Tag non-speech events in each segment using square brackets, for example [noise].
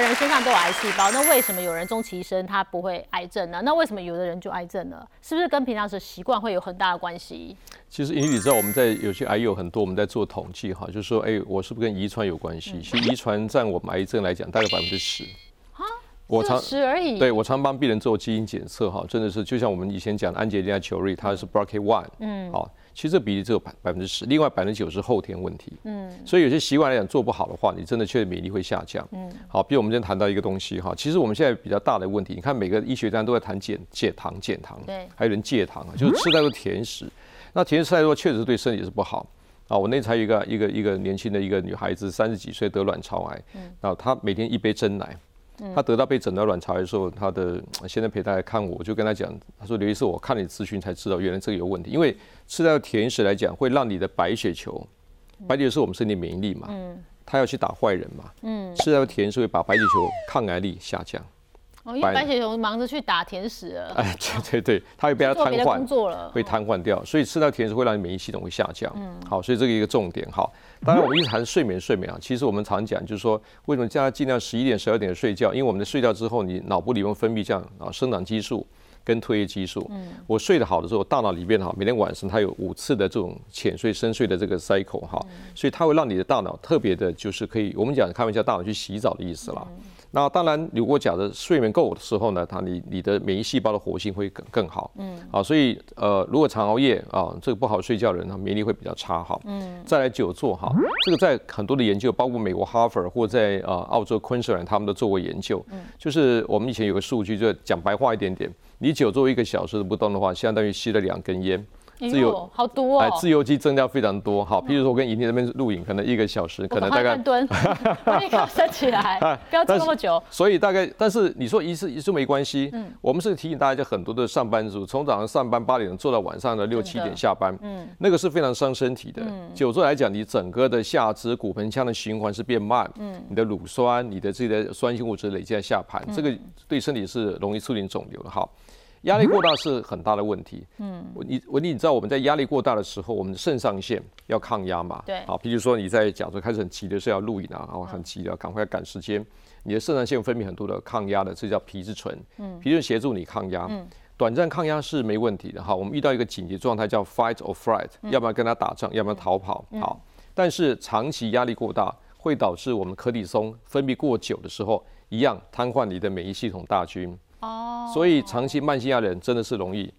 个人身上都有癌细胞，那为什么有人终其一生他不会癌症呢？那为什么有的人就癌症了？是不是跟平常的习惯会有很大的关系？其实，你知道我们在有些癌友很多，我们在做统计哈，就是说，哎，我是不是跟遗传有关系？其实遗传占我们癌症来讲大概百分之十。我常十而已。对我常帮病人做基因检测哈，真的是就像我们以前讲的安吉丽娜·裘瑞，她是 BRCA1，嗯，好，其实这比例只有百百分之十，另外百分之九是后天问题，嗯，所以有些习惯来讲做不好的话，你真的确实免疫力会下降，嗯，好，比如我们今天谈到一个东西哈，其实我们现在比较大的问题，你看每个医学家都在谈减减糖减糖，对，还有人戒糖啊，就是吃太多甜食，那甜食太多确实对身体是不好。啊。我那才有一个一个一个年轻的一个女孩子，三十几岁得卵巢癌，嗯，然后她每天一杯真奶。他得到被诊断卵巢癌的时候，他的现在陪他来看我，我就跟他讲，他说刘医师，我看你咨询才知道原来这个有问题，因为吃到甜食来讲会让你的白血球，白血球是我们身体免疫力嘛，嗯，他要去打坏人嘛，嗯，吃到甜食会把白血球抗癌力下降。哦，因为白血球忙着去打甜食了。哎，对对对，它会被它瘫痪，会瘫痪掉，所以吃到甜食会让你免疫系统会下降。嗯，好，所以这个一个重点。好，当然我们一直谈睡眠，睡眠啊，其实我们常讲就是说，为什么叫他尽量十一点、十二点睡觉？因为我们的睡觉之后，你脑部里面分泌这样啊生长激素跟褪黑激素。嗯，我睡得好的时候，大脑里面哈，每天晚上它有五次的这种浅睡、深睡的这个 cycle 哈，所以它会让你的大脑特别的，就是可以我们讲开玩笑，大脑去洗澡的意思啦。那当然，如果假的睡眠够的时候呢，它你你的免疫细胞的活性会更更好。嗯，啊，所以呃，如果常熬夜啊，这个不好睡觉的人，他免疫力会比较差哈。嗯，再来久坐哈，这个在很多的研究，包括美国哈佛或在呃澳洲昆士兰，他们都做过研究。嗯，就是我们以前有个数据，就讲白话一点点，你久坐一个小时不动的话，相当于吸了两根烟。自由好多哦，自由基增加非常多。好，譬如说我跟尹婷那边录影，可能一个小时，可能大概半蹲，立刻升起来，不要坐那么久。所以大概，但是你说一次一次没关系。嗯，我们是提醒大家，很多的上班族从早上上班八点钟做到晚上的六七点下班，嗯，那个是非常伤身体的。久坐来讲，你整个的下肢骨盆腔的循环是变慢，嗯，你的乳酸、你的这些酸性物质累积在下盘，这个对身体是容易促进肿瘤的。好。压力过大是很大的问题。嗯，你我你知道我们在压力过大的时候，我们的肾上腺要抗压嘛？对。好，比如说你在讲说开始很急的是要录影啊，然后很急的赶快赶时间，你的肾上腺分泌很多的抗压的，这叫皮质醇。嗯。皮质醇协助你抗压。嗯。短暂抗压是没问题的哈。我们遇到一个紧急状态叫 fight or flight，要不然跟他打仗，要不然逃跑。好。但是长期压力过大会导致我们可体松分泌过久的时候，一样瘫痪你的免疫系统大军。哦，所以长期慢性压力人真的是容易，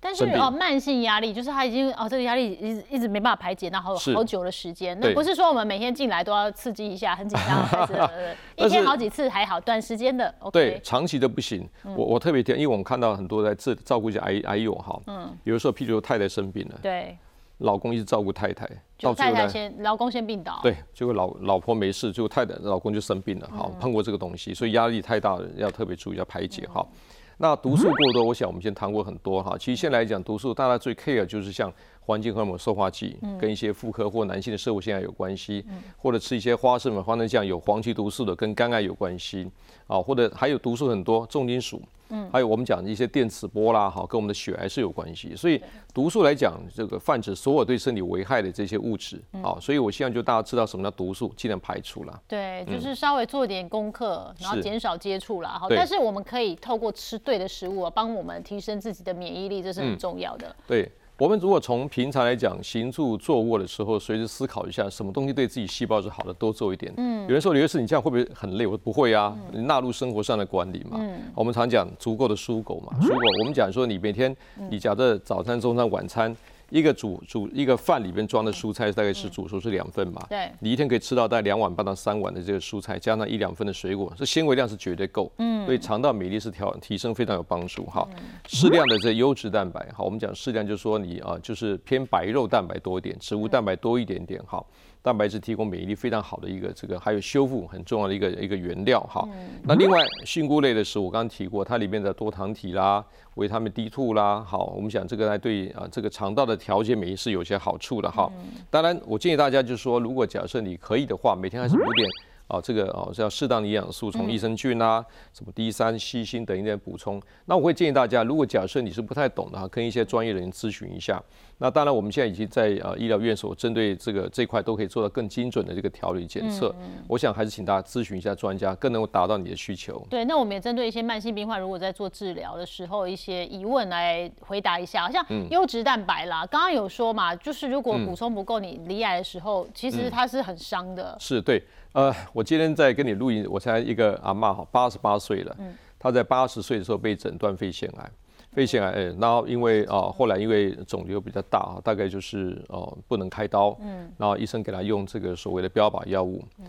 但是哦，慢性压力就是他已经哦，这个压力一直一直没办法排解，那好好久的时间，那不是说我们每天进来都要刺激一下，很紧张，[laughs] 一天好几次还好，短时间的对，长期的不行。我我特别听，因为我们看到很多在这照顾一下癌癌友哈，嗯，有的时候譬如太太生病了，对。老公一直照顾太太，就太太先，老公先病倒。对，结果老老婆没事，结果太太老公就生病了。好，碰过这个东西，所以压力太大了，要特别注意要排解。好，那毒素过多，我想我们先谈过很多哈。其实现在来讲，毒素大家最 care 就是像环境荷尔蒙、塑化剂，跟一些妇科或男性的射物腺癌有关系，或者吃一些花生粉、花生酱有黄曲毒素的，跟肝癌有关系。啊，或者还有毒素很多，重金属。嗯，还有我们讲的一些电磁波啦，哈，跟我们的血癌是有关系。所以毒素来讲，这个泛指所有对身体危害的这些物质。啊，所以我希望就大家知道什么叫毒素，尽量排除了。对，就是稍微做点功课，然后减少接触了。好，但是我们可以透过吃对的食物，帮我们提升自己的免疫力，这是很重要的。对。我们如果从平常来讲，行住坐卧的时候，随时思考一下，什么东西对自己细胞是好的，多做一点。嗯，有人说刘律师，你这样会不会很累？我说不会啊，你纳入生活上的管理嘛。嗯，我们常讲足够的蔬果嘛，蔬果。我们讲说，你每天你假设早餐、中餐、晚餐。一个煮煮一个饭里面装的蔬菜大概是煮熟是两份嘛？对，你一天可以吃到大概两碗半到三碗的这个蔬菜，加上一两份的水果，这纤维量是绝对够。嗯，所以肠道免疫力是调提升非常有帮助哈。适量的这优质蛋白，好，我们讲适量就是说你啊，就是偏白肉蛋白多一点，植物蛋白多一点点哈。蛋白质提供免疫力非常好的一个这个，还有修复很重要的一个一个原料哈。那另外菌菇类的食物，我刚刚提过，它里面的多糖体啦、维他命 D2 啦，好，我们讲这个来对啊这个肠道的调节免疫是有些好处的哈。当然，我建议大家就是说，如果假设你可以的话，每天还是 [laughs] 补点啊，这个哦是要适当的营养素，从益生菌啊，什么 D 三、硒、锌等一点补充。那我会建议大家，如果假设你是不太懂的哈，跟一些专业人员咨询一下。那当然，我们现在已经在呃医疗院所针对这个这块都可以做到更精准的这个调理检测。我想还是请大家咨询一下专家，更能够达到你的需求。对，那我们也针对一些慢性病患，如果在做治疗的时候一些疑问来回答一下。好像优质蛋白啦，刚刚有说嘛，就是如果补充不够，你离癌的时候，其实它是很伤的。是对，呃，我今天在跟你录音，我才一个阿妈哈，八十八岁了，她在八十岁的时候被诊断肺腺癌。肺腺癌，然后因为啊，后来因为肿瘤比较大啊，大概就是哦不能开刀，嗯，然后医生给她用这个所谓的标靶药物，嗯，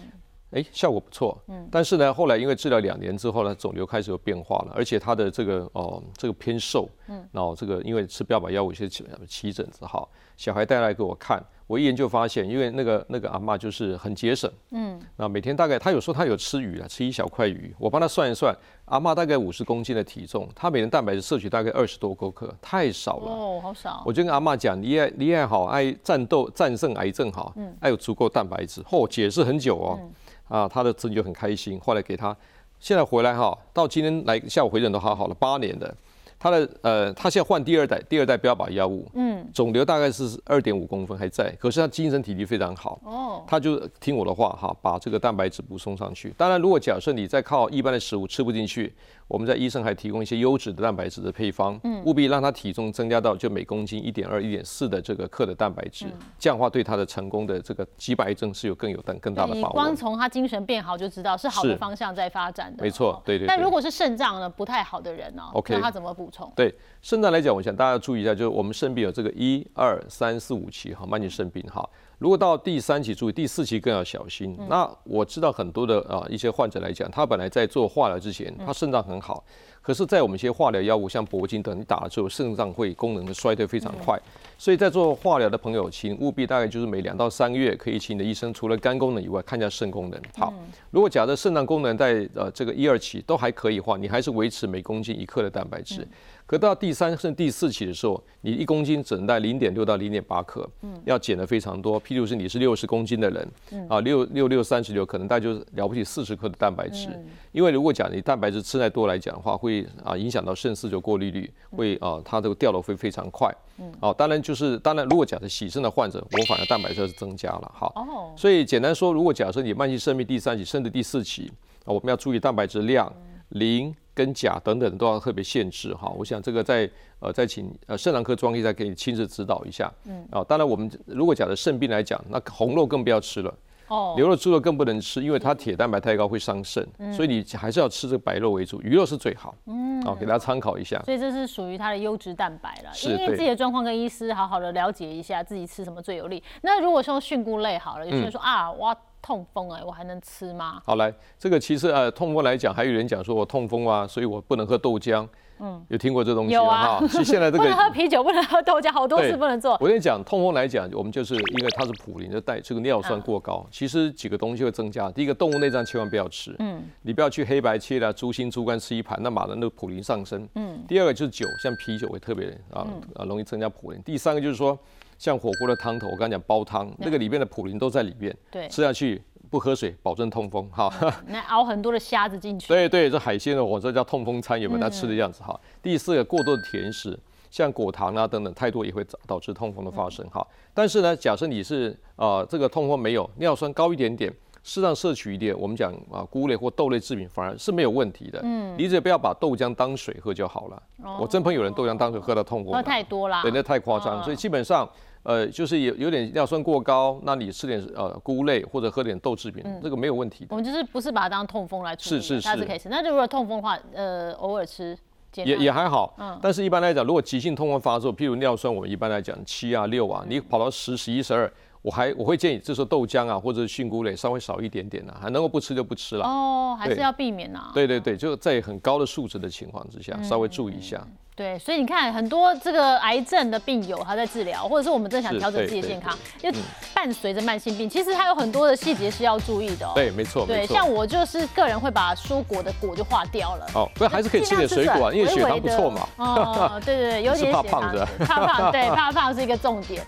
哎，效果不错，嗯，但是呢，后来因为治疗两年之后呢，肿瘤开始有变化了，而且她的这个哦这个偏瘦，嗯，然后这个因为吃标靶药物，有些起起疹子哈，小孩带来给我看。我一研究发现，因为那个那个阿妈就是很节省，嗯，那每天大概她有时候她有吃鱼啊，吃一小块鱼，我帮她算一算，阿妈大概五十公斤的体重，她每天蛋白质摄取大概二十多公克，太少了，哦，好少。我就跟阿妈讲，你爱你爱好爱战斗战胜癌症好，嗯，爱有足够蛋白质，嚯，解释很久哦，啊，她的子女就很开心，后来给她，现在回来哈，到今天来下午回诊都好好了，八年的。他的呃，他现在换第二代，第二代标靶药物，嗯，肿瘤大概是二点五公分还在，可是他精神体力非常好，哦，他就听我的话哈，把这个蛋白质补充上去。当然，如果假设你再靠一般的食物吃不进去。我们在医生还提供一些优质的蛋白质的配方，嗯，务必让他体重增加到就每公斤一点二、一点四的这个克的蛋白质，这样的话对他的成功的这个击败症是有更有更更大的把握。光从他精神变好就知道是好的方向在发展的。没错，对对。但如果是肾脏呢不太好的人呢，OK，那他怎么补充？对肾脏来讲，我想大家要注意一下，就是我们肾病有这个一二三四五期哈，慢性肾病哈。如果到第三期，注意第四期更要小心。那我知道很多的啊一些患者来讲，他本来在做化疗之前，他肾脏很好。可是，在我们一些化疗药物，像铂金等，你打了之后，肾脏会功能的衰退非常快。所以在做化疗的朋友，请务必大概就是每两到三个月，可以请你的医生除了肝功能以外，看一下肾功能。好，如果假设肾脏功能在呃这个一二期都还可以的话，你还是维持每公斤一克的蛋白质。可到第三甚至第四期的时候，你一公斤只能带零点六到零点八克，嗯，要减的非常多。譬如是你是六十公斤的人，嗯，啊六六六三十六，可能大概就是了不起四十克的蛋白质。因为如果讲你蛋白质吃太多来讲的话，会啊影响到肾四球过滤率，会啊它这个掉落会非常快。嗯，哦，当然就是当然，如果假设洗肾的患者，我反而蛋白质是增加了。好，哦，所以简单说，如果假设你慢性肾病第三期甚至第四期，啊，我们要注意蛋白质量，磷。跟钾等等都要特别限制哈，我想这个在呃再请呃肾脏科专科再给你亲自指导一下。嗯，啊，当然我们如果讲的肾病来讲，那红肉更不要吃了，哦，牛肉、猪肉更不能吃，因为它铁蛋白太高会伤肾，所以你还是要吃这个白肉为主，鱼肉是最好。嗯，好，给大家参考一下。所以这是属于它的优质蛋白了，因为自己的状况跟医师好好的了解一下，自己吃什么最有利。那如果说菌菇类好了，有些人说啊，我。痛风哎，我还能吃吗？好来，这个其实呃，痛风来讲，还有人讲说我痛风啊，所以我不能喝豆浆。嗯，有听过这东西有啊。其实现在这个不能喝啤酒，不能喝豆浆，好多事不能做。我跟你讲，痛风来讲，我们就是因为它是普林，的带这个尿酸过高。其实几个东西会增加。第一个，动物内脏千万不要吃。嗯。你不要去黑白切的猪心、猪肝吃一盘，那马上那个普林上升。嗯。第二个就是酒，像啤酒会特别啊啊容易增加普林。第三个就是说，像火锅的汤头，我刚才讲煲汤，那个里面的普林都在里面。对。吃下去。不喝水，保证痛风。哈，那熬很多的虾子进去。对对，这海鲜呢，我这叫痛风餐，有没有他吃的样子？哈。第四个，过多的甜食，像果糖啊等等，太多也会导导致痛风的发生。哈，但是呢，假设你是啊，这个痛风没有，尿酸高一点点，适当摄取一点，我们讲啊，菇类或豆类制品，反而是没有问题的。嗯，你只要不要把豆浆当水喝就好了。我真朋友人豆浆当水喝到痛风，喝太多啦，对，那太夸张。所以基本上。呃，就是有有点尿酸过高，那你吃点呃菇类或者喝点豆制品，这个没有问题。我们就是不是把它当痛风来处理，是是是，可以吃。那如果痛风的话，呃，偶尔吃也也还好。嗯。但是一般来讲，如果急性痛风发作，譬如尿酸，我们一般来讲七啊六啊，你跑到十、十一、十二，我还我会建议，这时候豆浆啊或者菌菇类稍微少一点点啊，还能够不吃就不吃了。哦，还是要避免啊。对对对，就在很高的数值的情况之下，稍微注意一下。对，所以你看，很多这个癌症的病友他在治疗，或者是我们正想调整自己的健康，又伴随着慢性病，其实他有很多的细节是要注意的。对，没错。对，像我就是个人会把蔬果的果就化掉了。哦，不是，还是可以吃点水果啊，因为血糖不错嘛。哦，对对对，[laughs] 有点怕胖子，[laughs] 怕胖，对，[laughs] 怕胖是一个重点。